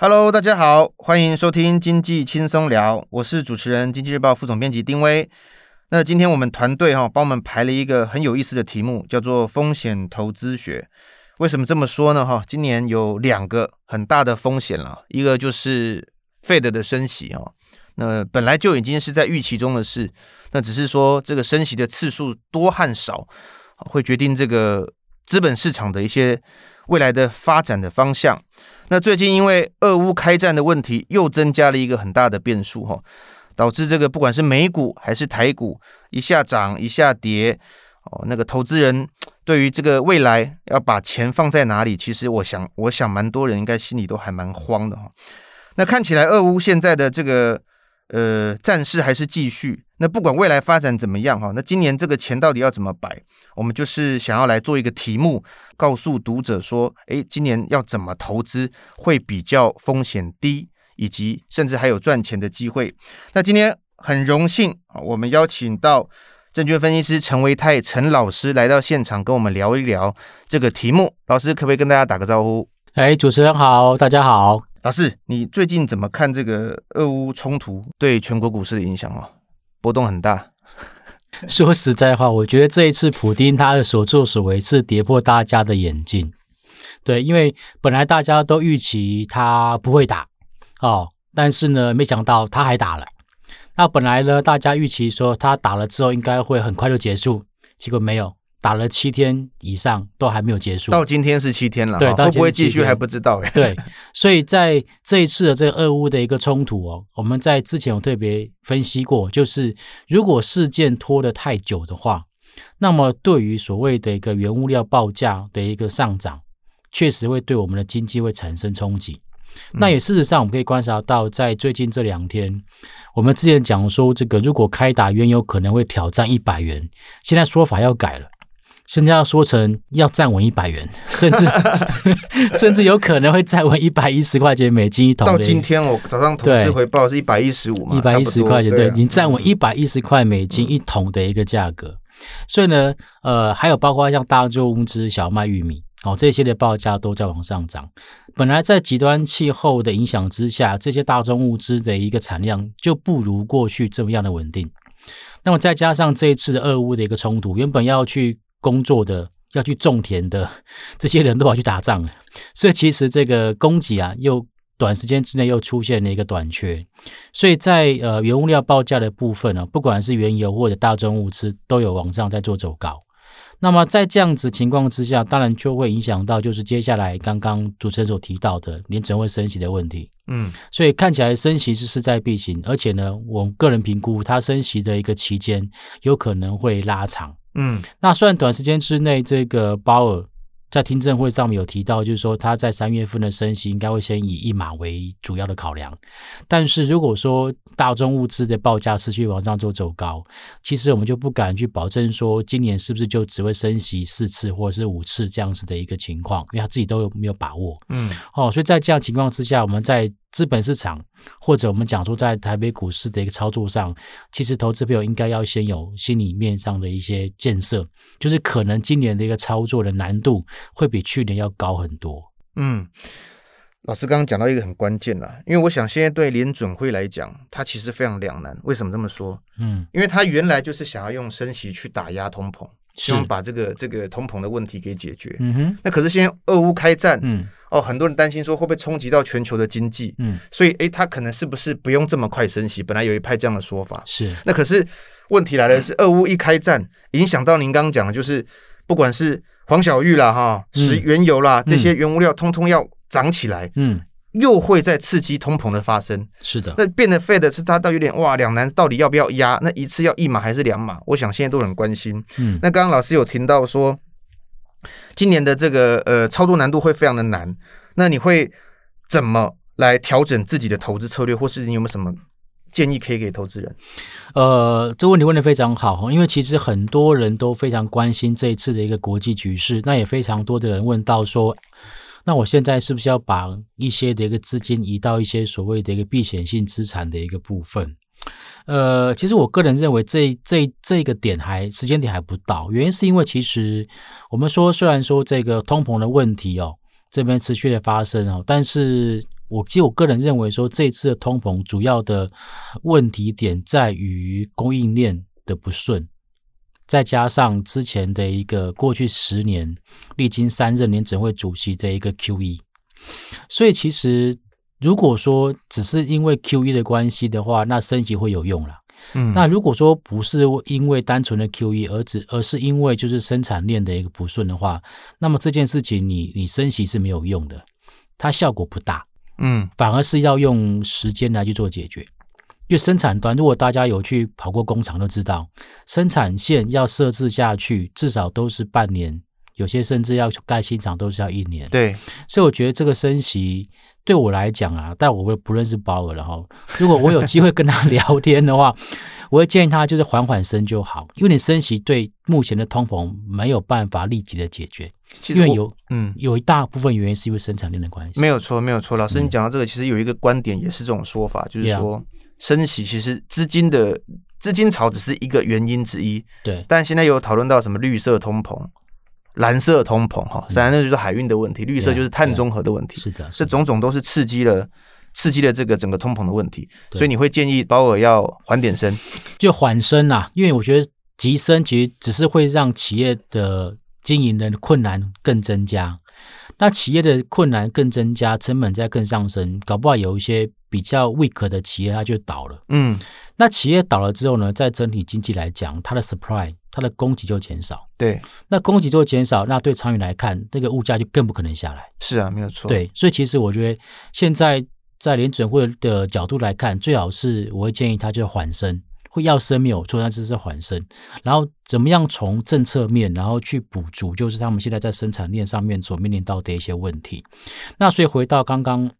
Hello，大家好，欢迎收听经济轻松聊，我是主持人经济日报副总编辑丁威。那今天我们团队哈帮我们排了一个很有意思的题目，叫做风险投资学。为什么这么说呢？哈，今年有两个很大的风险了，一个就是 Fed 的升息哈，那本来就已经是在预期中的事，那只是说这个升息的次数多和少，会决定这个资本市场的一些未来的发展的方向。那最近因为俄乌开战的问题，又增加了一个很大的变数哈，导致这个不管是美股还是台股一下涨一下跌哦，那个投资人对于这个未来要把钱放在哪里，其实我想，我想蛮多人应该心里都还蛮慌的哈。那看起来俄乌现在的这个。呃，战事还是继续。那不管未来发展怎么样哈，那今年这个钱到底要怎么摆？我们就是想要来做一个题目，告诉读者说，诶，今年要怎么投资会比较风险低，以及甚至还有赚钱的机会。那今天很荣幸啊，我们邀请到证券分析师陈维泰陈老师来到现场，跟我们聊一聊这个题目。老师可不可以跟大家打个招呼？哎，主持人好，大家好。老师，你最近怎么看这个俄乌冲突对全国股市的影响啊？波动很大。说实在话，我觉得这一次普丁他的所作所为是跌破大家的眼镜。对，因为本来大家都预期他不会打哦，但是呢，没想到他还打了。那本来呢，大家预期说他打了之后应该会很快就结束，结果没有。打了七天以上都还没有结束，到今天是七天了，对，会不会继续还不知道。对，所以在这一次的这个俄乌的一个冲突哦，我们在之前有特别分析过，就是如果事件拖得太久的话，那么对于所谓的一个原物料报价的一个上涨，确实会对我们的经济会产生冲击。那也事实上，我们可以观察到，在最近这两天，我们之前讲说这个如果开打原油可能会挑战一百元，现在说法要改了。现在要说成要站稳一百元，甚至 甚至有可能会站稳一百一十块钱美金一桶。到今天我早上同事回报是一百一十五嘛，一百一十块钱，对，你站稳一百一十块美金一桶的一个价格。嗯、所以呢，呃，还有包括像大宗物资、小麦、玉米哦，这些的报价都在往上涨。本来在极端气候的影响之下，这些大宗物资的一个产量就不如过去这么样的稳定。那么再加上这一次的俄乌的一个冲突，原本要去。工作的要去种田的 这些人都跑去打仗了，所以其实这个供给啊，又短时间之内又出现了一个短缺，所以在呃原物料报价的部分呢，不管是原油或者大宗物资，都有往上在做走高。那么在这样子情况之下，当然就会影响到就是接下来刚刚主持人所提到的联准会升息的问题。嗯，所以看起来升息是势在必行，而且呢，我个人评估它升息的一个期间有可能会拉长。嗯，那虽然短时间之内这个鲍尔在听证会上面有提到，就是说他在三月份的升息应该会先以一码为主要的考量，但是如果说大宗物资的报价持续往上做走高，其实我们就不敢去保证说今年是不是就只会升息四次或者是五次这样子的一个情况，因为他自己都有没有把握。嗯，哦，所以在这样情况之下，我们在资本市场或者我们讲说在台北股市的一个操作上，其实投资朋友应该要先有心理面上的一些建设，就是可能今年的一个操作的难度会比去年要高很多。嗯，老师刚刚讲到一个很关键啦，因为我想现在对联准会来讲，它其实非常两难。为什么这么说？嗯，因为它原来就是想要用升息去打压通膨，希望把这个这个通膨的问题给解决。嗯哼，那可是现在俄乌开战，嗯。哦，很多人担心说会不会冲击到全球的经济，嗯，所以诶，他可能是不是不用这么快升息？本来有一派这样的说法，是。那可是问题来了，是俄乌一开战，影响到您刚刚讲的，就是不管是黄小玉啦，哈，石原油啦，这些原物料通通要涨起来，嗯，又会再刺激通膨的发生，是的。那变得 Fed 是它倒有点哇两难，到底要不要压？那一次要一码还是两码？我想现在都很关心。嗯，那刚刚老师有听到说。今年的这个呃操作难度会非常的难，那你会怎么来调整自己的投资策略，或是你有没有什么建议可以给投资人？呃，这个问题问的非常好，因为其实很多人都非常关心这一次的一个国际局势，那也非常多的人问到说，那我现在是不是要把一些的一个资金移到一些所谓的一个避险性资产的一个部分？呃，其实我个人认为这这这个点还时间点还不到，原因是因为其实我们说虽然说这个通膨的问题哦这边持续的发生哦，但是我其实我个人认为说，这次的通膨主要的问题点在于供应链的不顺，再加上之前的一个过去十年历经三任联准会主席的一个 QE，所以其实如果说只是因为 QE 的关系的话，那升息会有用了。嗯，那如果说不是因为单纯的 QE，而只而是因为就是生产链的一个不顺的话，那么这件事情你你升息是没有用的，它效果不大。嗯，反而是要用时间来去做解决。因为生产端，如果大家有去跑过工厂，都知道生产线要设置下去，至少都是半年，有些甚至要盖新厂都是要一年。对，所以我觉得这个升息对我来讲啊，但我不认识鲍尔了哈。如果我有机会跟他 聊天的话，我会建议他就是缓缓升就好，因为你升息对目前的通膨没有办法立即的解决。因为有嗯，有一大部分原因是因为生产链的关系。没有错，没有错。老师，你讲到这个，其实有一个观点也是这种说法，嗯、就是说升息其实资金的资金潮只是一个原因之一。对。但现在有讨论到什么绿色通膨、蓝色通膨哈，当然那就是海运的问题，绿色就是碳中和的问题。是的，这种种都是刺激了刺激了这个整个通膨的问题。所以你会建议鲍尔要缓点升，就缓升啊，因为我觉得急升其实只是会让企业的。经营的困难更增加，那企业的困难更增加，成本在更上升，搞不好有一些比较 weak 的企业它就倒了。嗯，那企业倒了之后呢，在整体经济来讲，它的 supply 它的供给就减少。对，那供给就减少，那对长远来看，那个物价就更不可能下来。是啊，没有错。对，所以其实我觉得现在在联准会的角度来看，最好是我会建议它就缓升。要生没有错，但只是缓升。然后怎么样从政策面，然后去补足，就是他们现在在生产链上面所面临到的一些问题。那所以回到刚刚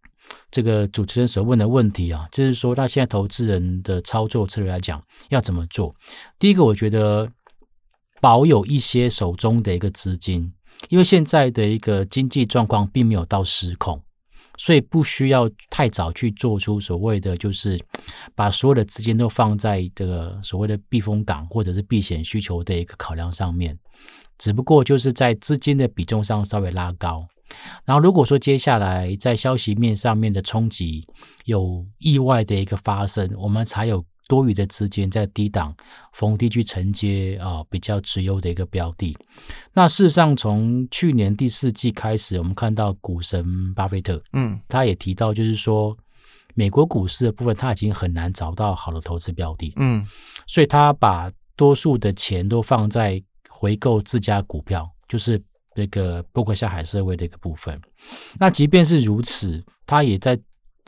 这个主持人所问的问题啊，就是说，那现在投资人的操作策略来讲，要怎么做？第一个，我觉得保有一些手中的一个资金，因为现在的一个经济状况并没有到失控。所以不需要太早去做出所谓的，就是把所有的资金都放在这个所谓的避风港或者是避险需求的一个考量上面，只不过就是在资金的比重上稍微拉高。然后如果说接下来在消息面上面的冲击有意外的一个发生，我们才有。多余的资金在低档逢低去承接啊，比较持优的一个标的。那事实上，从去年第四季开始，我们看到股神巴菲特，嗯，他也提到，就是说美国股市的部分，他已经很难找到好的投资标的，嗯，所以他把多数的钱都放在回购自家股票，就是这个包括下海社会的一个部分。那即便是如此，他也在。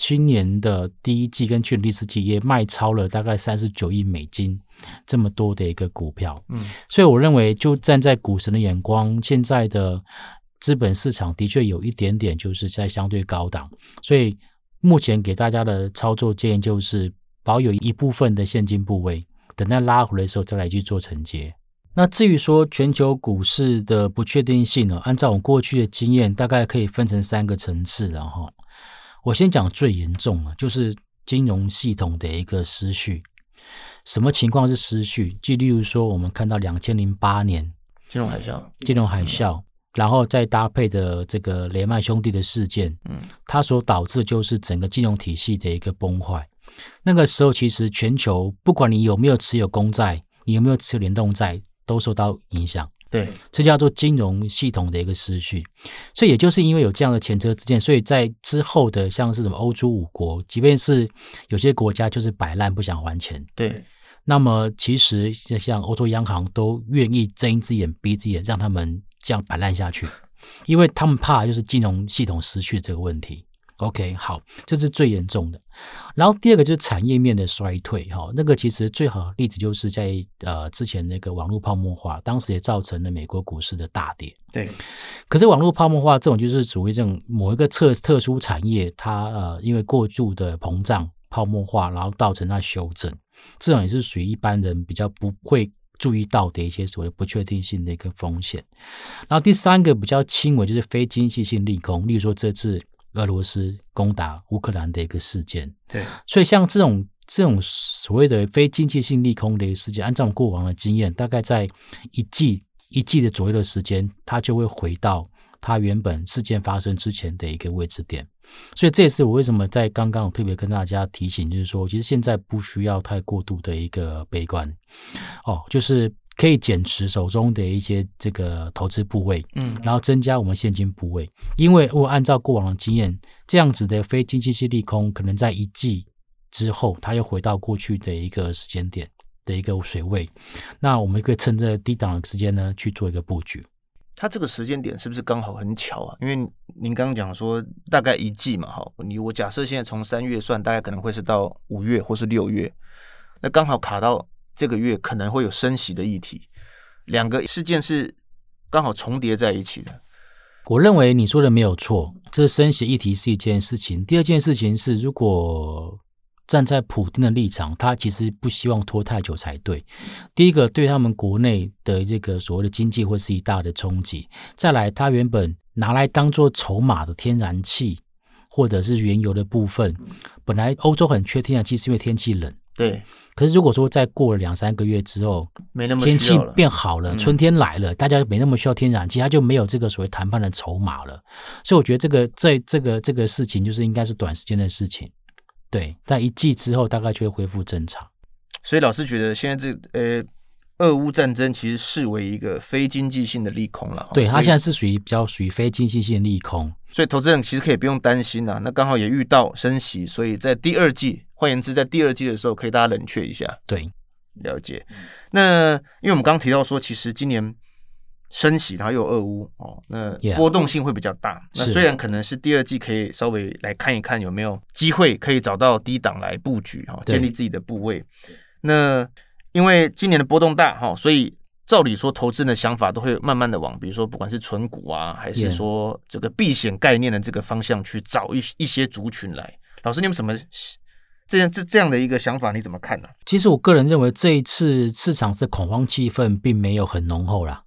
今年的第一季跟去年第四季也卖超了大概三十九亿美金，这么多的一个股票，嗯，所以我认为就站在股神的眼光，现在的资本市场的确有一点点就是在相对高档，所以目前给大家的操作建议就是保有一部分的现金部位，等待拉回来的时候再来去做承接。那至于说全球股市的不确定性呢，按照我过去的经验，大概可以分成三个层次，然后。我先讲最严重啊，就是金融系统的一个失序。什么情况是失序？就例如说，我们看到两千零八年金融海啸，金融海啸，然后再搭配的这个雷曼兄弟的事件，嗯，它所导致就是整个金融体系的一个崩坏。那个时候，其实全球不管你有没有持有公债，你有没有持有联动债，都受到影响。对，这叫做金融系统的一个失序，所以也就是因为有这样的前车之鉴，所以在之后的像是什么欧洲五国，即便是有些国家就是摆烂不想还钱，对，那么其实像欧洲央行都愿意睁一只眼闭一只眼，让他们这样摆烂下去，因为他们怕就是金融系统失去这个问题。OK，好，这是最严重的。然后第二个就是产业面的衰退，哈，那个其实最好的例子就是在呃之前那个网络泡沫化，当时也造成了美国股市的大跌。对。可是网络泡沫化这种就是属于这种某一个特特殊产业，它呃因为过度的膨胀泡沫化，然后造成它修正，这种也是属于一般人比较不会注意到的一些所谓不确定性的一个风险。然后第三个比较轻微就是非经济性利空，例如说这次。俄罗斯攻打乌克兰的一个事件，对，所以像这种这种所谓的非经济性利空的一个事件，按照过往的经验，大概在一季一季的左右的时间，它就会回到它原本事件发生之前的一个位置点。所以这也是我为什么在刚刚我特别跟大家提醒，就是说，其实现在不需要太过度的一个悲观哦，就是。可以减持手中的一些这个投资部位，嗯，然后增加我们现金部位，因为我按照过往的经验，这样子的非经济性利空，可能在一季之后，它又回到过去的一个时间点的一个水位，那我们可以趁着低档的时间呢去做一个布局。它这个时间点是不是刚好很巧啊？因为您刚刚讲说大概一季嘛，哈，你我假设现在从三月算，大概可能会是到五月或是六月，那刚好卡到。这个月可能会有升息的议题，两个事件是刚好重叠在一起的。我认为你说的没有错，这升息议题是一件事情。第二件事情是，如果站在普丁的立场，他其实不希望拖太久才对。第一个，对他们国内的这个所谓的经济会是一大的冲击。再来，他原本拿来当做筹码的天然气或者是原油的部分，本来欧洲很缺天然气，是因为天气冷。对，可是如果说再过了两三个月之后，没那么天气变好了，春天来了，大家没那么需要天然气，他就没有这个所谓谈判的筹码了。所以我觉得这个这这个这个事情就是应该是短时间的事情，对，在一季之后大概就会恢复正常。所以老师觉得现在这呃。俄乌战争其实视为一个非经济性的利空了，对，它现在是属于比较属于非经济性的利空，所以投资人其实可以不用担心了。那刚好也遇到升息，所以在第二季，换言之，在第二季的时候，可以大家冷却一下。对，了解。那因为我们刚刚提到说，其实今年升息，然后又有俄乌哦，那波动性会比较大。Yeah, 那虽然可能是第二季可以稍微来看一看有没有机会可以找到低档来布局哈，建立自己的部位。那因为今年的波动大哈，所以照理说，投资人的想法都会慢慢的往，比如说不管是存股啊，还是说这个避险概念的这个方向去找一一些族群来。老师，你有什么这样这这样的一个想法？你怎么看呢？其实我个人认为，这一次市场是恐慌气氛并没有很浓厚啦。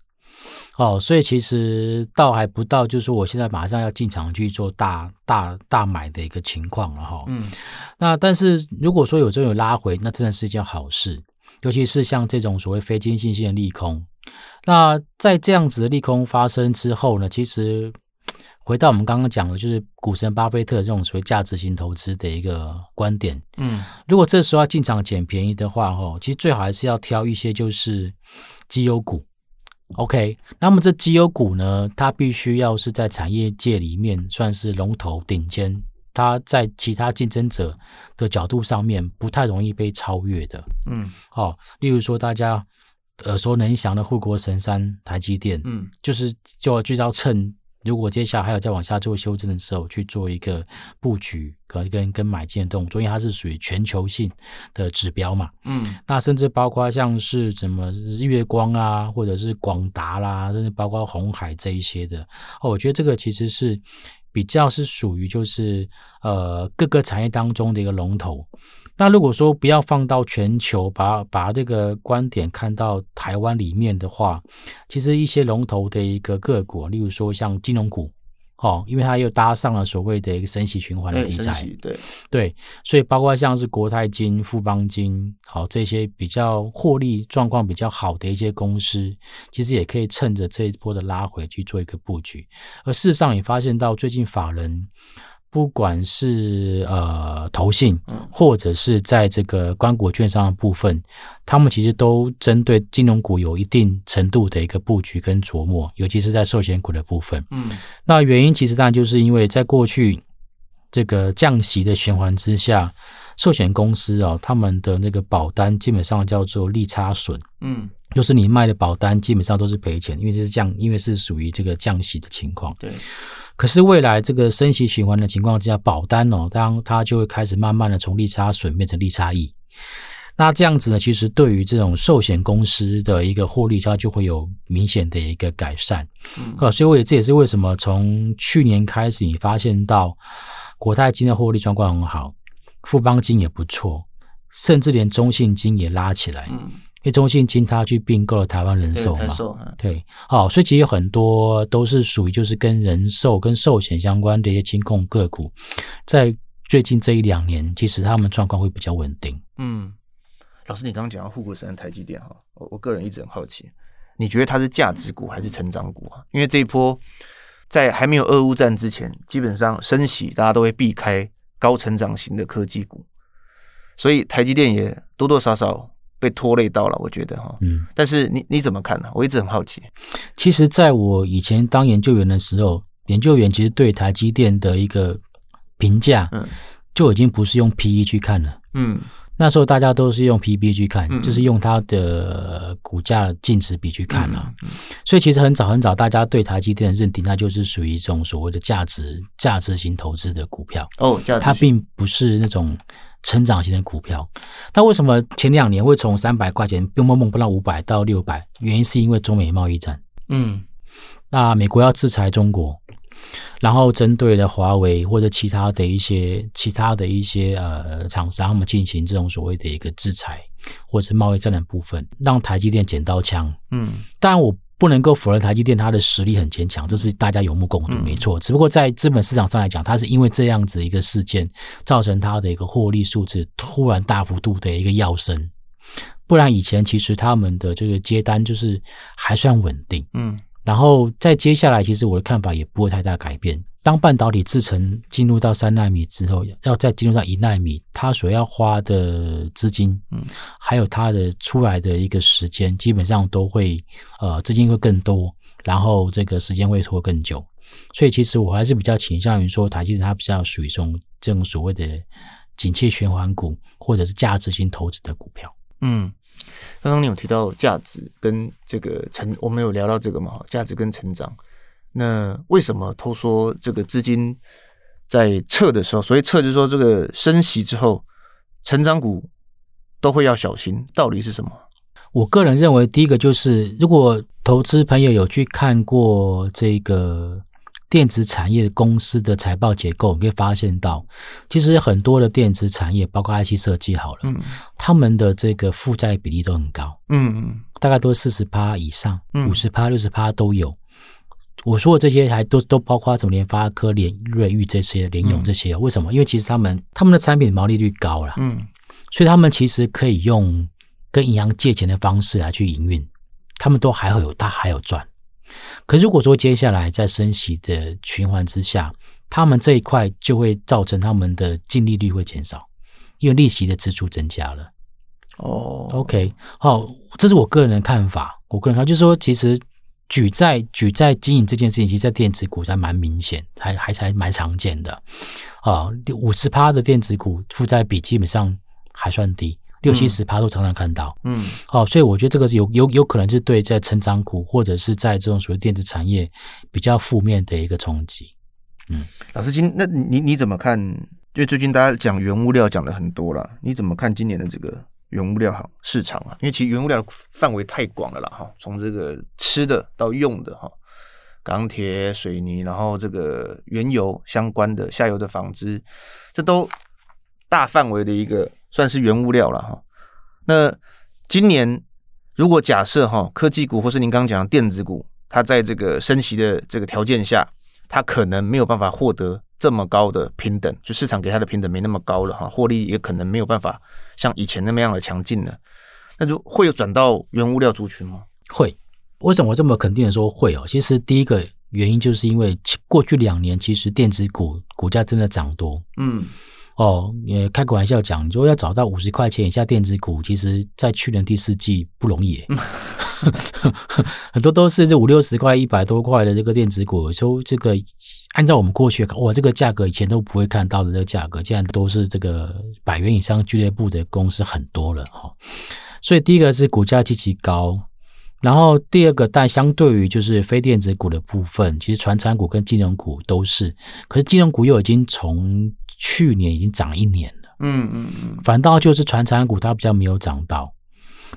哦，所以其实倒还不到，就是说我现在马上要进场去做大大大买的一个情况了哈。嗯，那但是如果说有这种拉回，那真的是一件好事。尤其是像这种所谓非经信性的利空，那在这样子的利空发生之后呢，其实回到我们刚刚讲的，就是股神巴菲特这种所谓价值型投资的一个观点。嗯，如果这时候要进场捡便宜的话，哈，其实最好还是要挑一些就是绩优股。OK，那么这绩优股呢，它必须要是在产业界里面算是龙头顶尖。它在其他竞争者的角度上面不太容易被超越的，嗯，好、哦，例如说大家耳熟能详的护国神山台积电，嗯，就是就就要趁如果接下来还有再往下做修正的时候去做一个布局，可能跟跟买进的动作，因为它是属于全球性的指标嘛，嗯，那甚至包括像是什么日月光啊，或者是广达啦，甚至包括红海这一些的，哦，我觉得这个其实是。比较是属于就是呃各个产业当中的一个龙头。那如果说不要放到全球，把把这个观点看到台湾里面的话，其实一些龙头的一个个股，例如说像金融股。哦，因为它又搭上了所谓的一个升息循环的题材，对对，所以包括像是国泰金、富邦金，好这些比较获利状况比较好的一些公司，其实也可以趁着这一波的拉回去做一个布局。而事实上也发现到最近法人。不管是呃投信，或者是在这个关谷券商的部分，他们其实都针对金融股有一定程度的一个布局跟琢磨，尤其是在寿险股的部分。嗯，那原因其实当然就是因为在过去这个降息的循环之下，寿险公司啊、哦，他们的那个保单基本上叫做利差损。嗯，就是你卖的保单基本上都是赔钱，因为这是降，因为是属于这个降息的情况。对。可是未来这个升息循环的情况之下，保单哦，当它就会开始慢慢的从利差损变成利差益。那这样子呢，其实对于这种寿险公司的一个获利，它就会有明显的一个改善。嗯，所以我也这也是为什么从去年开始，你发现到国泰金的获利状况很好，富邦金也不错，甚至连中信金也拉起来。嗯。因为中信金它去并购了台湾人寿嘛，对，好，所以其实有很多都是属于就是跟人寿、跟寿险相关的一些金控个股，在最近这一两年，其实他们状况会比较稳定。嗯，老师，你刚刚讲到护国神山台积电哈，我我个人一直很好奇，你觉得它是价值股还是成长股啊？因为这一波在还没有俄乌战之前，基本上升息大家都会避开高成长型的科技股，所以台积电也多多少少被拖累到了，我觉得哈。嗯，但是你你怎么看呢？我一直很好奇。其实，在我以前当研究员的时候，研究员其实对台积电的一个评价，嗯，就已经不是用 PE 去看了，嗯。那时候大家都是用 PB 去看，嗯、就是用它的股价净值比去看了。嗯嗯、所以其实很早很早，大家对台积电的认定，它就是属于一种所谓的价值价值型投资的股票。哦，价值型，它并不是那种成长型的股票。那为什么前两年会从三百块钱蹦蹦蹦蹦到五百到六百？原因是因为中美贸易战。嗯，那美国要制裁中国。然后针对了华为或者其他的一些其他的一些呃厂商，他们进行这种所谓的一个制裁或者贸易战的部分，让台积电捡到枪。嗯，当然我不能够否认台积电它的实力很坚强，这是大家有目共睹，没错。只不过在资本市场上来讲，它是因为这样子一个事件，造成它的一个获利数字突然大幅度的一个跃升，不然以前其实他们的这个接单就是还算稳定。嗯。然后在接下来，其实我的看法也不会太大改变。当半导体制程进入到三纳米之后，要再进入到一纳米，它所要花的资金，嗯，还有它的出来的一个时间，基本上都会呃资金会更多，然后这个时间会拖更久。所以其实我还是比较倾向于说，台积电它比较属于这种这种所谓的景气循环股，或者是价值型投资的股票，嗯。刚刚你有提到价值跟这个成，我们有聊到这个嘛？价值跟成长，那为什么都说这个资金在撤的时候，所以撤就是说这个升息之后，成长股都会要小心，道理是什么？我个人认为，第一个就是如果投资朋友有去看过这个。电子产业公司的财报结构，你可以发现到，其实很多的电子产业，包括 IC 设计好了，嗯，他们的这个负债比例都很高，嗯嗯，大概都是四十趴以上，五十趴、六十趴都有。我说的这些还都都包括什么联发科、联瑞昱这些、联咏这些，为什么？因为其实他们他们的产品毛利率高了，嗯，所以他们其实可以用跟银行借钱的方式来去营运，他们都还会有大还有赚。可是如果说接下来在升息的循环之下，他们这一块就会造成他们的净利率会减少，因为利息的支出增加了。哦，OK，好，这是我个人的看法。我个人看就是说，其实举债举债经营这件事情，其实在电子股还蛮明显，还还还蛮常见的。啊，五十趴的电子股负债比基本上还算低。六七十趴都常常看到，嗯，好，所以我觉得这个是有有有可能是对在成长股或者是在这种所谓电子产业比较负面的一个冲击。嗯，老师今那你你怎么看？就最近大家讲原物料讲了很多了，你怎么看今年的这个原物料好市场啊？因为其实原物料范围太广了啦，哈，从这个吃的到用的哈，钢铁、水泥，然后这个原油相关的下游的纺织，这都大范围的一个。算是原物料了哈。那今年如果假设哈科技股或是您刚刚讲的电子股，它在这个升息的这个条件下，它可能没有办法获得这么高的平等，就市场给它的平等没那么高了哈，获利也可能没有办法像以前那么样的强劲了。那就会有转到原物料族群吗？会。为什么我这么肯定的说会哦？其实第一个原因就是因为过去两年其实电子股股价真的涨多，嗯。哦，也开个玩笑讲，你说要找到五十块钱以下电子股，其实在去年第四季不容易，很多都是这五六十块、一百多块的这个电子股，说这个按照我们过去，哇，这个价格以前都不会看到的这个价格，现在都是这个百元以上俱乐部的公司很多了哈。所以第一个是股价极其高，然后第二个，但相对于就是非电子股的部分，其实传产股跟金融股都是，可是金融股又已经从去年已经涨一年了，嗯嗯嗯，反倒就是传产股它比较没有涨到。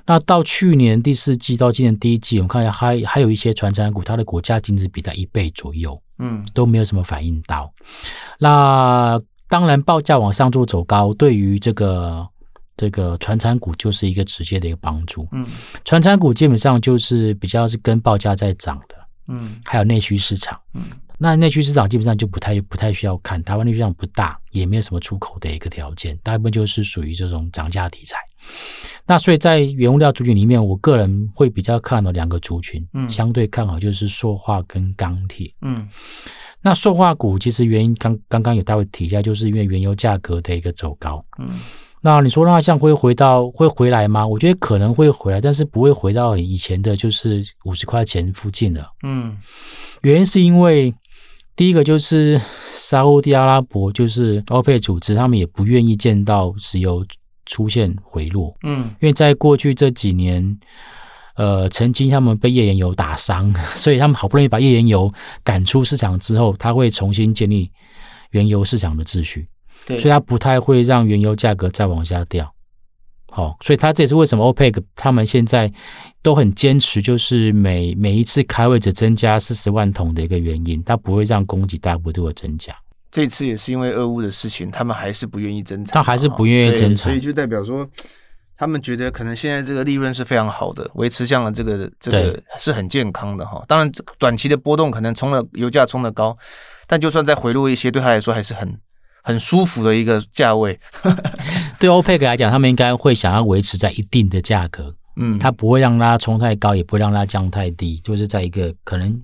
那到去年第四季到今年第一季，我们看一下还还有一些传产股，它的股价净值比在一倍左右，嗯，都没有什么反应到。那当然报价往上做走高，对于这个这个传产股就是一个直接的一个帮助。嗯，传产股基本上就是比较是跟报价在涨的，嗯，还有内需市场，嗯。那内需市场基本上就不太不太需要看，台湾内需市场不大，也没有什么出口的一个条件，大部分就是属于这种涨价题材。那所以在原物料族群里面，我个人会比较看好两个族群，嗯，相对看好就是塑化跟钢铁，嗯。那塑化股其实原因刚刚刚有大卫提一下，就是因为原油价格的一个走高，嗯。那你说那像会回到会回来吗？我觉得可能会回来，但是不会回到以前的就是五十块钱附近了，嗯。原因是因为第一个就是沙乌地阿拉伯就是欧佩组织，他们也不愿意见到石油。出现回落，嗯，因为在过去这几年，呃，曾经他们被页岩油打伤，所以他们好不容易把页岩油赶出市场之后，他会重新建立原油市场的秩序，对，所以它不太会让原油价格再往下掉。好，所以他这也是为什么 OPEC 他们现在都很坚持，就是每每一次开会只增加四十万桶的一个原因，他不会让供给大幅度的增加。这次也是因为俄乌的事情，他们还是不愿意增产，他还是不愿意增产，所以就代表说，他们觉得可能现在这个利润是非常好的，维持这样的这个这个是很健康的哈。当然，短期的波动可能冲了油价冲的高，但就算再回落一些，对他来说还是很很舒服的一个价位。对欧佩克来讲，他们应该会想要维持在一定的价格，嗯，它不会让它冲太高，也不会让它降太低，就是在一个可能。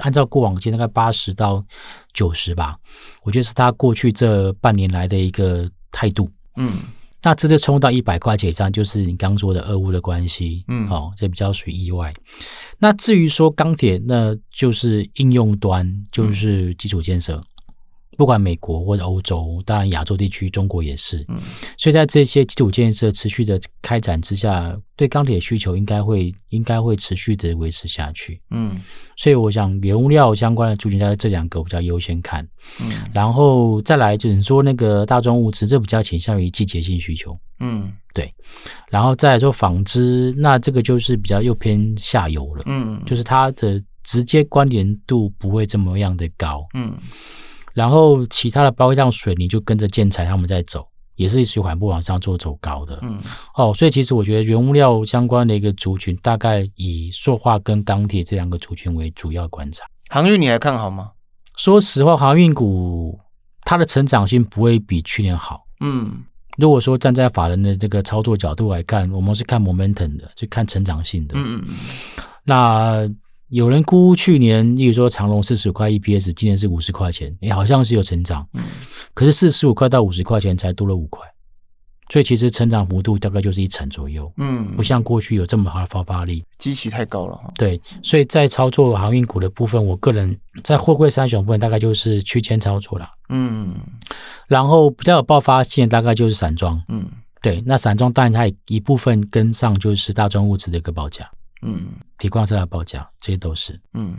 按照过往期大概八十到九十吧，我觉得是他过去这半年来的一个态度。嗯，那这次冲到一百块钱以上，就是你刚说的俄乌的关系。嗯，哦，这比较属于意外。那至于说钢铁，那就是应用端，就是基础建设。嗯不管美国或者欧洲，当然亚洲地区，中国也是。嗯，所以在这些基础建设持续的开展之下，对钢铁需求应该会应该会持续的维持下去。嗯，所以我想原物料相关的族群在这两个比较优先看。嗯，然后再来就是说那个大众物资，这比较倾向于季节性需求。嗯，对。然后再来说纺织，那这个就是比较又偏下游了。嗯，就是它的直接关联度不会这么样的高。嗯。然后其他的包括像水泥就跟着建材他们在走，也是循环不往上做走高的。嗯，哦，所以其实我觉得原物料相关的一个族群，大概以塑化跟钢铁这两个族群为主要观察。航运你还看好吗？说实话，航运股它的成长性不会比去年好。嗯，如果说站在法人的这个操作角度来看，我们是看 momentum 的，就看成长性的。嗯嗯嗯，那。有人估去年，例如说长隆四十五块 EPS，今年是五十块钱，也好像是有成长。嗯，可是四十五块到五十块钱才多了五块，所以其实成长幅度大概就是一成左右。嗯，不像过去有这么好的发发力，基期太高了。对，所以在操作航运股的部分，我个人在货柜三雄部分大概就是区间操作了。嗯，然后比较有爆发性大概就是散装。嗯，对，那散装当然它一部分跟上就是大众物资的一个报价。嗯，提供这样的报价，这些都是。嗯，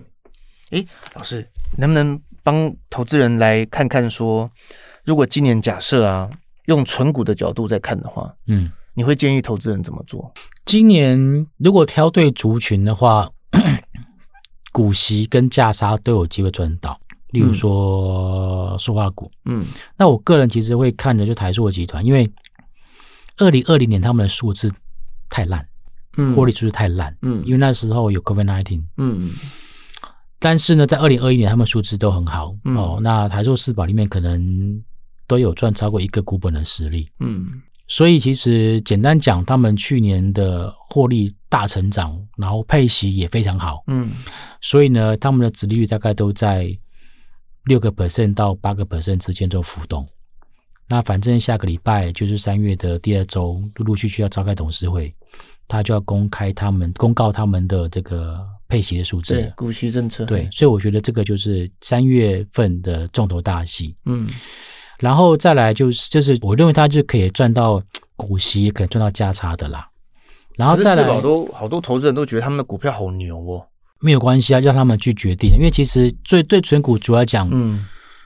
诶，老师能不能帮投资人来看看说，如果今年假设啊，用纯股的角度在看的话，嗯，你会建议投资人怎么做？今年如果挑对族群的话，股息跟价差都有机会赚到。例如说塑化股，嗯，那我个人其实会看的就台塑集团，因为二零二零年他们的数字太烂。获利数字太烂，嗯，因为那时候有 COVID-19，嗯，但是呢，在二零二一年他们数字都很好，嗯、哦，那台塑四宝里面可能都有赚超过一个股本的实力，嗯，所以其实简单讲，他们去年的获利大成长，然后配息也非常好，嗯，所以呢，他们的殖利率大概都在六个 percent 到八个 percent 之间做浮动。那反正下个礼拜就是三月的第二周，陆陆续续要召开董事会。他就要公开他们公告他们的这个配息的数字，对，股息政策，对，所以我觉得这个就是三月份的重头大戏，嗯，然后再来就是就是我认为他就可以赚到股息，也可以赚到价差的啦，然后再来，好多好多投资人都觉得他们的股票好牛哦，没有关系啊，让他们去决定，因为其实最对存股主要讲，嗯，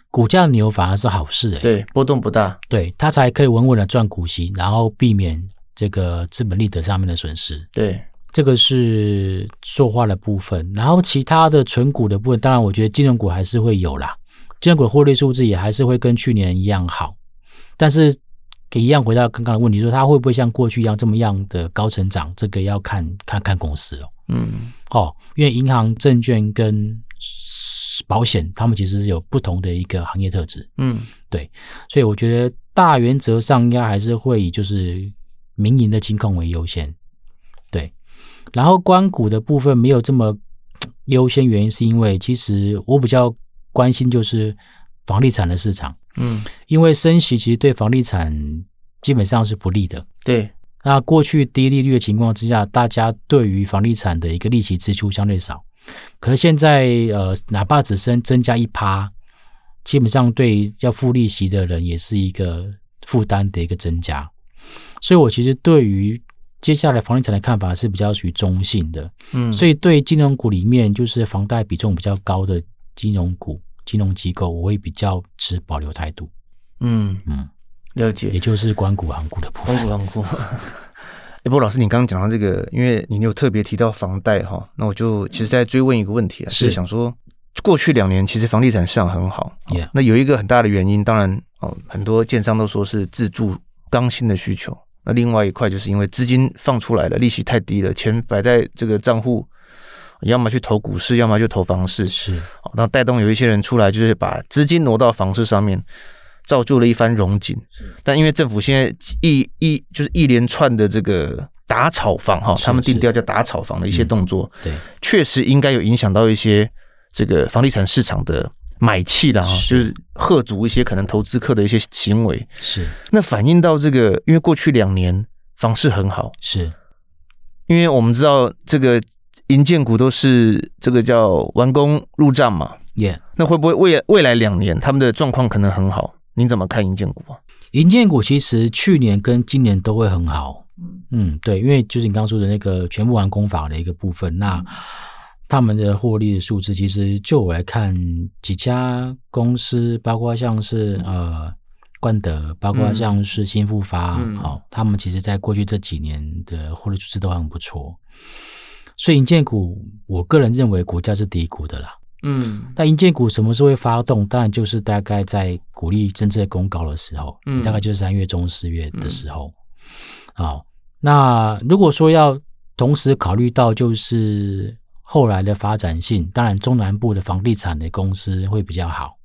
股价牛反而是好事哎，对，波动不大，对，他才可以稳稳的赚股息，然后避免。这个资本利得上面的损失，对，这个是塑化的部分。然后其他的存股的部分，当然我觉得金融股还是会有啦，金融股的获利数字也还是会跟去年一样好。但是给一样回到刚刚的问题，说它会不会像过去一样这么样的高成长？这个要看看看公司哦。嗯，哦，因为银行、证券跟保险，他们其实是有不同的一个行业特质。嗯，对，所以我觉得大原则上应该还是会以就是。民营的金控为优先。对，然后关股的部分没有这么优先，原因是因为其实我比较关心就是房地产的市场。嗯，因为升息其实对房地产基本上是不利的。对，那过去低利率的情况之下，大家对于房地产的一个利息支出相对少。可是现在呃，哪怕只升增加一趴，基本上对要付利息的人也是一个负担的一个增加。所以我其实对于接下来房地产的看法是比较属于中性的。嗯，所以对金融股里面，就是房贷比重比较高的金融股。金融机构我会比较持保留态度，嗯嗯，了解，也就是关股行股的部分。关股行股。哎，不过老师，你刚刚讲到这个，因为你有特别提到房贷哈，那我就其实在追问一个问题啊，是想说，过去两年其实房地产市场很好.那有一个很大的原因，当然哦，很多建商都说是自住刚性的需求，那另外一块就是因为资金放出来了，利息太低了，钱摆在这个账户。要么去投股市，要么就投房市，是，那带动有一些人出来，就是把资金挪到房市上面，造就了一番荣景。是，但因为政府现在一一就是一连串的这个打炒房哈，他们定调叫打炒房的一些动作，对，确实应该有影响到一些这个房地产市场的买气的哈，就是贺足一些可能投资客的一些行为。是，那反映到这个，因为过去两年房市很好，是因为我们知道这个。银建股都是这个叫完工入账嘛，Yeah. 那会不会未未来两年他们的状况可能很好？您怎么看银建股啊？银建股其实去年跟今年都会很好，嗯，对，因为就是你刚刚说的那个全部完工法的一个部分，那他们的获利的数字，其实就我来看，几家公司，包括像是呃冠德，包括像是新复发，好、嗯哦，他们其实在过去这几年的获利数字都很不错。所以银建股，我个人认为股价是低估的啦。嗯，那银建股什么时候会发动？当然就是大概在股利政策公告的时候，嗯，大概就是三月中四月的时候。好、嗯，那如果说要同时考虑到就是后来的发展性，当然中南部的房地产的公司会比较好。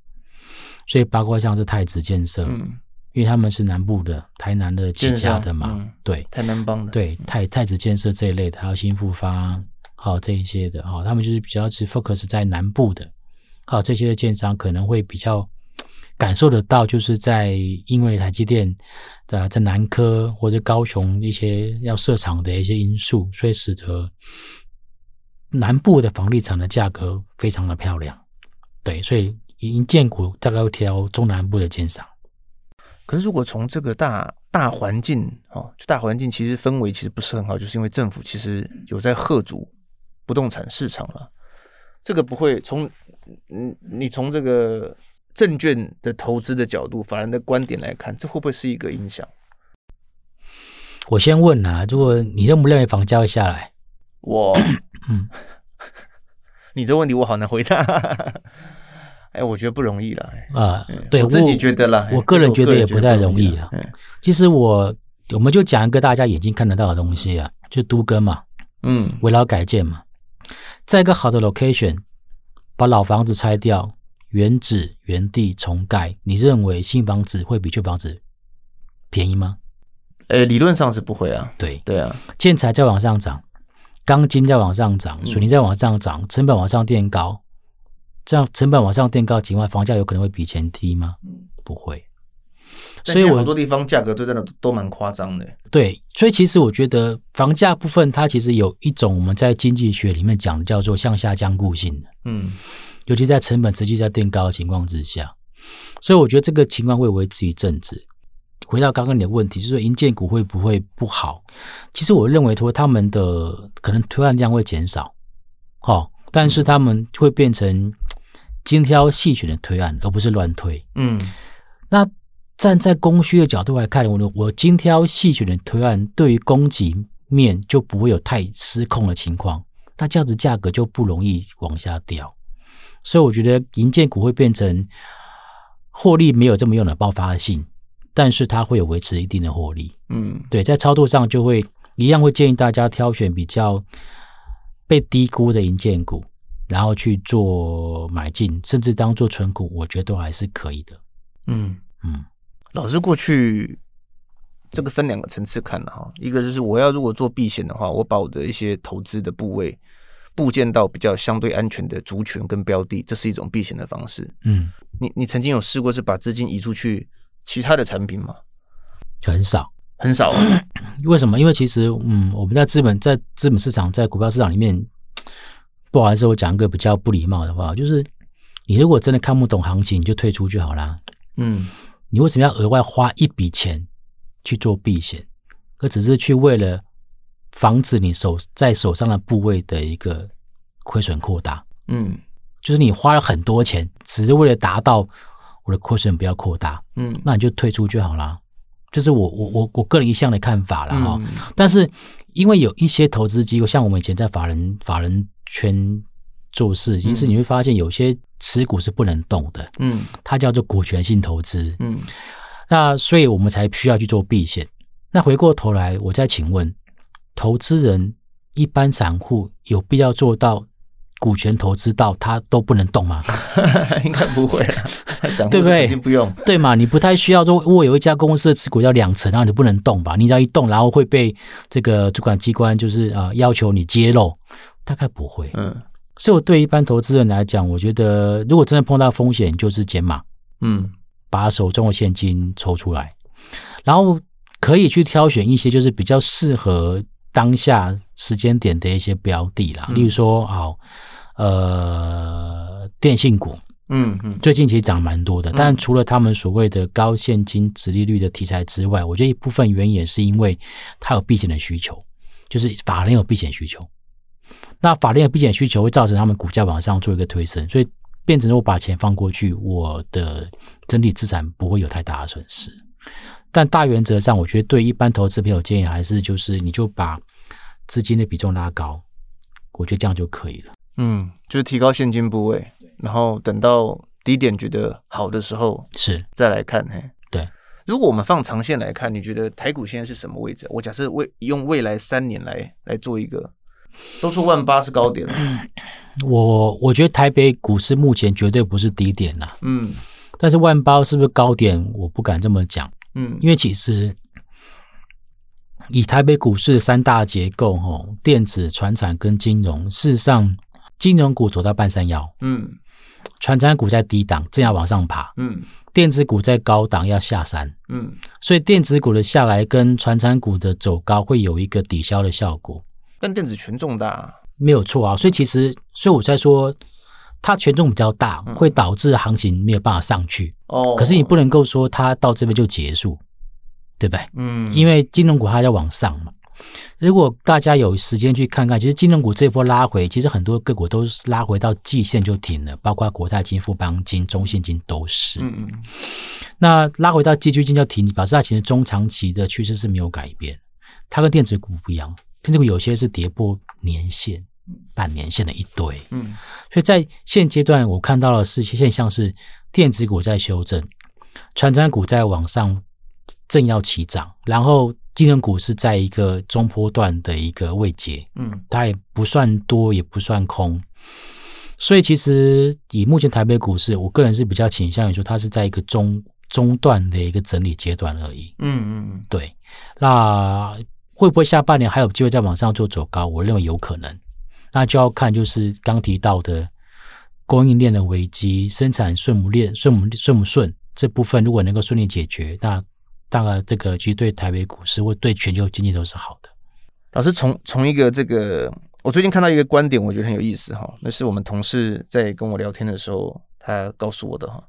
所以包括像是太子建设，嗯，因为他们是南部的台南的起家的嘛，嗯、对，台南帮的，对太太子建设这一类的，还有新复发。好，这一些的哈，他们就是比较是 focus 在南部的，好，这些的建商可能会比较感受得到，就是在因为台积电的在南科或者高雄一些要设厂的一些因素，所以使得南部的房地产的价格非常的漂亮，对，所以银建股大概会挑中南部的建商。可是如果从这个大大环境哦，就大环境其实氛围其实不是很好，就是因为政府其实有在贺阻。不动产市场了，这个不会从嗯，你从这个证券的投资的角度、法人的观点来看，这会不会是一个影响？我先问啊，如果你认不认为房价会下来？我嗯，你这问题我好难回答。哎，我觉得不容易了啊。对，我自己觉得了，我个人觉得也不太容易啊。其实我我们就讲一个大家眼睛看得到的东西啊，就都更嘛，嗯，围绕改建嘛。在一个好的 location，把老房子拆掉，原址原地重盖，你认为新房子会比旧房子便宜吗？呃，理论上是不会啊。对对啊，建材在往上涨，钢筋在往上涨，水泥在往上涨，嗯、成本往上垫高，这样成本往上垫高情况，房价有可能会比以前低吗？不会。所以，我很多地方价格都真的都蛮夸张的。对，所以其实我觉得房价部分，它其实有一种我们在经济学里面讲叫做向下僵固性的。嗯，尤其在成本持续在垫高的情况之下，所以我觉得这个情况会维持一阵子。回到刚刚你的问题，就是说银建股会不会不好？其实我认为说他们的可能推案量会减少，哦，但是他们会变成精挑细选的推案，而不是乱推。嗯，那。站在供需的角度来看，我我精挑细选的推案，对于供给面就不会有太失控的情况，那这样子价格就不容易往下掉。所以我觉得银建股会变成获利没有这么样的爆发性，但是它会有维持一定的获利。嗯，对，在操作上就会一样会建议大家挑选比较被低估的银建股，然后去做买进，甚至当做存股，我觉得都还是可以的。嗯嗯。老师过去这个分两个层次看的哈，一个就是我要如果做避险的话，我把我的一些投资的部位布建到比较相对安全的族群跟标的，这是一种避险的方式。嗯，你你曾经有试过是把资金移出去其他的产品吗？很少，很少啊。为什么？因为其实嗯，我们在资本在资本市场在股票市场里面，不好意思，我讲一个比较不礼貌的话，就是你如果真的看不懂行情，你就退出就好啦。嗯，你为什么要额外花一笔钱？去做避险，而只是去为了防止你手在手上的部位的一个亏损扩大。嗯，就是你花了很多钱，只是为了达到我的亏损不要扩大。嗯，那你就退出就好了。这、就是我我我我个人一向的看法了哈。嗯、但是因为有一些投资机构，像我们以前在法人法人圈做事，其实你会发现有些持股是不能动的。嗯，它叫做股权性投资。嗯。那所以我们才需要去做避险。那回过头来，我再请问，投资人一般散户有必要做到股权投资到他都不能动吗？应该不会啊，对不对？不用，对嘛？你不太需要说，我有一家公司的持股要两成，然后你不能动吧？你只要一动，然后会被这个主管机关就是啊、呃、要求你揭露，大概不会。嗯，所以我对一般投资人来讲，我觉得如果真的碰到风险，就是减码。嗯。把手中的现金抽出来，然后可以去挑选一些就是比较适合当下时间点的一些标的啦，嗯、例如说，好，呃，电信股，嗯嗯，最近其实涨蛮多的，嗯、但除了他们所谓的高现金、值利率的题材之外，我觉得一部分原因也是因为它有避险的需求，就是法人有避险需求，那法人有避险需求会造成他们股价往上做一个推升，所以。变成我把钱放过去，我的整体资产不会有太大的损失。但大原则上，我觉得对一般投资朋友建议还是就是，你就把资金的比重拉高，我觉得这样就可以了。嗯，就是提高现金部位，然后等到低点觉得好的时候是再来看。嘿，对。如果我们放长线来看，你觉得台股现在是什么位置？我假设未用未来三年来来做一个。都说万八是高点，我我觉得台北股市目前绝对不是低点啦。嗯，但是万八是不是高点，我不敢这么讲。嗯，因为其实以台北股市的三大结构，哈，电子、船产跟金融，事实上金融股走到半山腰，嗯，传产股在低档，正要往上爬，嗯，电子股在高档要下山，嗯，所以电子股的下来跟传产股的走高会有一个抵消的效果。但电子权重大，没有错啊，所以其实，所以我在说，它权重比较大，会导致行情没有办法上去。哦，可是你不能够说它到这边就结束，对不对？嗯，因为金融股它要往上嘛。如果大家有时间去看看，其实金融股这波拉回，其实很多个股都是拉回到季线就停了，包括国泰金、富邦金、中信金都是。嗯嗯。那拉回到季均线就停，表示它其实中长期的趋势是没有改变。它跟电子股不一样。电子股有些是跌破年线、半年线的一堆，嗯，所以在现阶段我看到的是现象是电子股在修正，传产股在往上正要起涨，然后金融股是在一个中波段的一个位阶，嗯，它也不算多，也不算空，所以其实以目前台北股市，我个人是比较倾向于说它是在一个中中段的一个整理阶段而已，嗯嗯嗯，对，那。会不会下半年还有机会再往上做走高？我认为有可能，那就要看就是刚提到的供应链的危机、生产顺不链顺不顺不顺这部分，如果能够顺利解决，那当然这个其实对台北股市或对全球经济都是好的。老师从从一个这个，我最近看到一个观点，我觉得很有意思哈，那是我们同事在跟我聊天的时候，他告诉我的哈，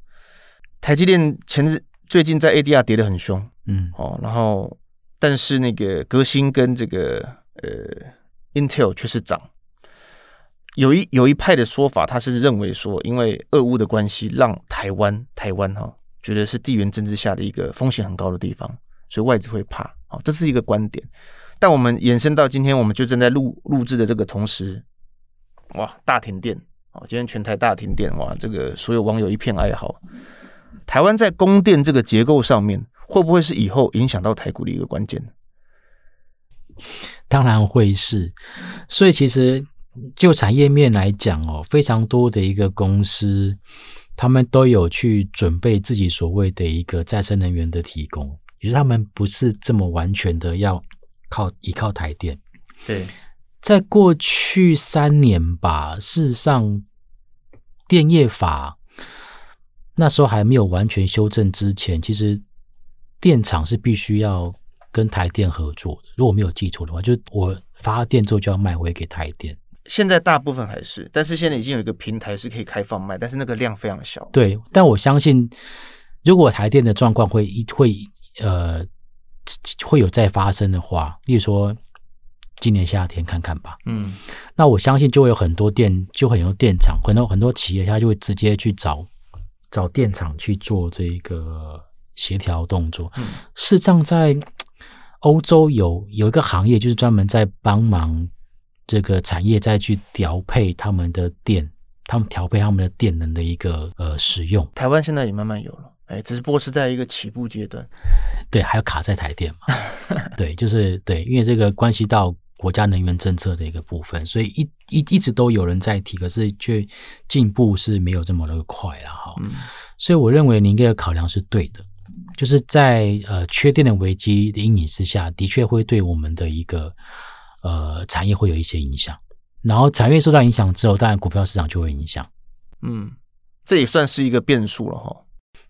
台积电前日最近在 ADR 跌得很凶，嗯，哦，然后。但是那个革新跟这个呃 Intel 却是涨，有一有一派的说法，他是认为说，因为俄乌的关系，让台湾台湾哈觉得是地缘政治下的一个风险很高的地方，所以外资会怕，好，这是一个观点。但我们延伸到今天，我们就正在录录制的这个同时，哇，大停电，哦，今天全台大停电，哇，这个所有网友一片哀嚎。台湾在供电这个结构上面。会不会是以后影响到台股的一个关键？当然会是。所以其实就产业面来讲哦，非常多的一个公司，他们都有去准备自己所谓的一个再生能源的提供。也就是他们不是这么完全的要靠依靠台电。对，在过去三年吧，事实上，电业法那时候还没有完全修正之前，其实电厂是必须要跟台电合作的。如果没有记错的话，就是我发电之后就要卖回给台电。现在大部分还是，但是现在已经有一个平台是可以开放卖，但是那个量非常小。对，但我相信，如果台电的状况会一会呃会有再发生的话，例如说今年夏天看看吧。嗯，那我相信就会有很多电，就很多电厂，很多很多企业，他就会直接去找找电厂去做这个协调动作。嗯，事实上，在欧洲有有一个行业，就是专门在帮忙。这个产业再去调配他们的电，他们调配他们的电能的一个呃使用。台湾现在也慢慢有了，哎，只不过是在一个起步阶段。对，还有卡在台电嘛？对，就是对，因为这个关系到国家能源政策的一个部分，所以一一一直都有人在提，可是却进步是没有这么的快了哈。嗯，所以我认为您这个考量是对的，就是在呃缺电的危机的阴影之下，的确会对我们的一个。呃，产业会有一些影响，然后产业受到影响之后，当然股票市场就会影响。嗯，这也算是一个变数了哈。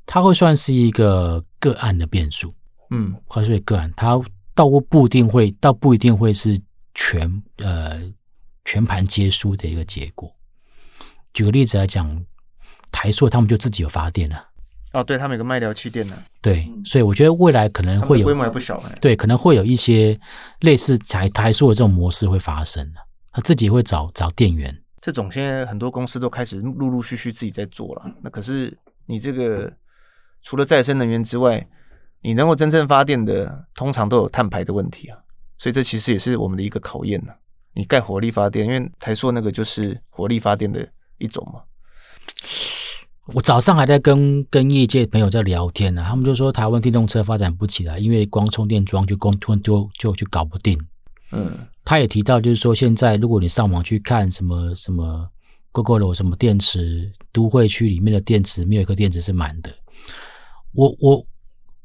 它会算是一个个案的变数。嗯，会是个案，它倒不一定会，倒不一定会是全呃全盘皆输的一个结果。举个例子来讲，台塑他们就自己有发电了。哦，对，他们有个卖疗气电呢。对，所以我觉得未来可能会有规模还不小哎。对，可能会有一些类似台台塑的这种模式会发生，他自己会找找电源。这种现在很多公司都开始陆陆续续自己在做了。那可是你这个除了再生能源之外，你能够真正发电的，通常都有碳排的问题啊。所以这其实也是我们的一个考验呢。你盖火力发电，因为台塑那个就是火力发电的一种嘛。我早上还在跟跟业界朋友在聊天呢、啊，他们就说台湾电动车发展不起来，因为光充电桩就光突就就就搞不定。嗯，他也提到就是说，现在如果你上网去看什么什么 Gogoro 什么电池都会区里面的电池，没有一个电池是满的。我我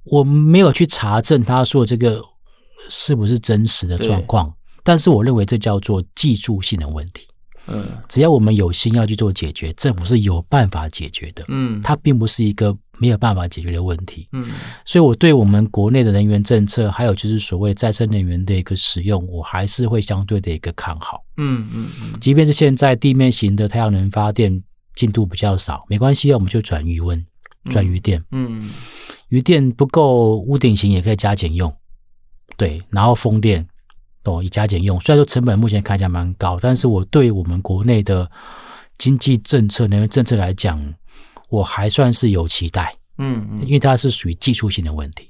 我没有去查证他说这个是不是真实的状况，但是我认为这叫做技术性的问题。嗯，只要我们有心要去做解决，政府是有办法解决的。嗯，它并不是一个没有办法解决的问题。嗯，所以我对我们国内的能源政策，还有就是所谓再生能源的一个使用，我还是会相对的一个看好。嗯嗯嗯，即便是现在地面型的太阳能发电进度比较少，没关系，我们就转余温，转余电。嗯，余电不够，屋顶型也可以加减用。对，然后风电。哦，以加减用，虽然说成本目前看起来蛮高，但是我对我们国内的经济政策、能源政策来讲，我还算是有期待。嗯，嗯，因为它是属于技术性的问题。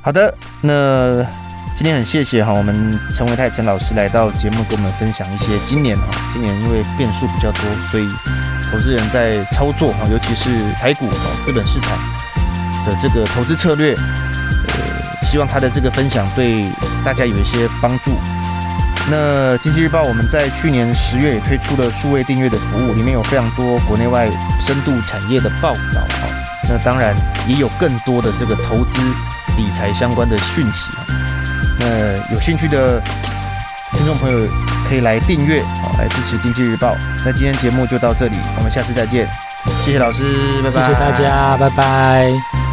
好的，那今天很谢谢哈，我们陈维泰陈老师来到节目，跟我们分享一些今年哈，今年因为变数比较多，所以投资人在操作哈，尤其是台股哈资本市场的这个投资策略。希望他的这个分享对大家有一些帮助。那经济日报我们在去年十月也推出了数位订阅的服务，里面有非常多国内外深度产业的报道哈。那当然也有更多的这个投资理财相关的讯息。那有兴趣的听众朋友可以来订阅，好来支持经济日报。那今天节目就到这里，我们下次再见。谢谢老师，拜拜。谢谢大家，拜拜。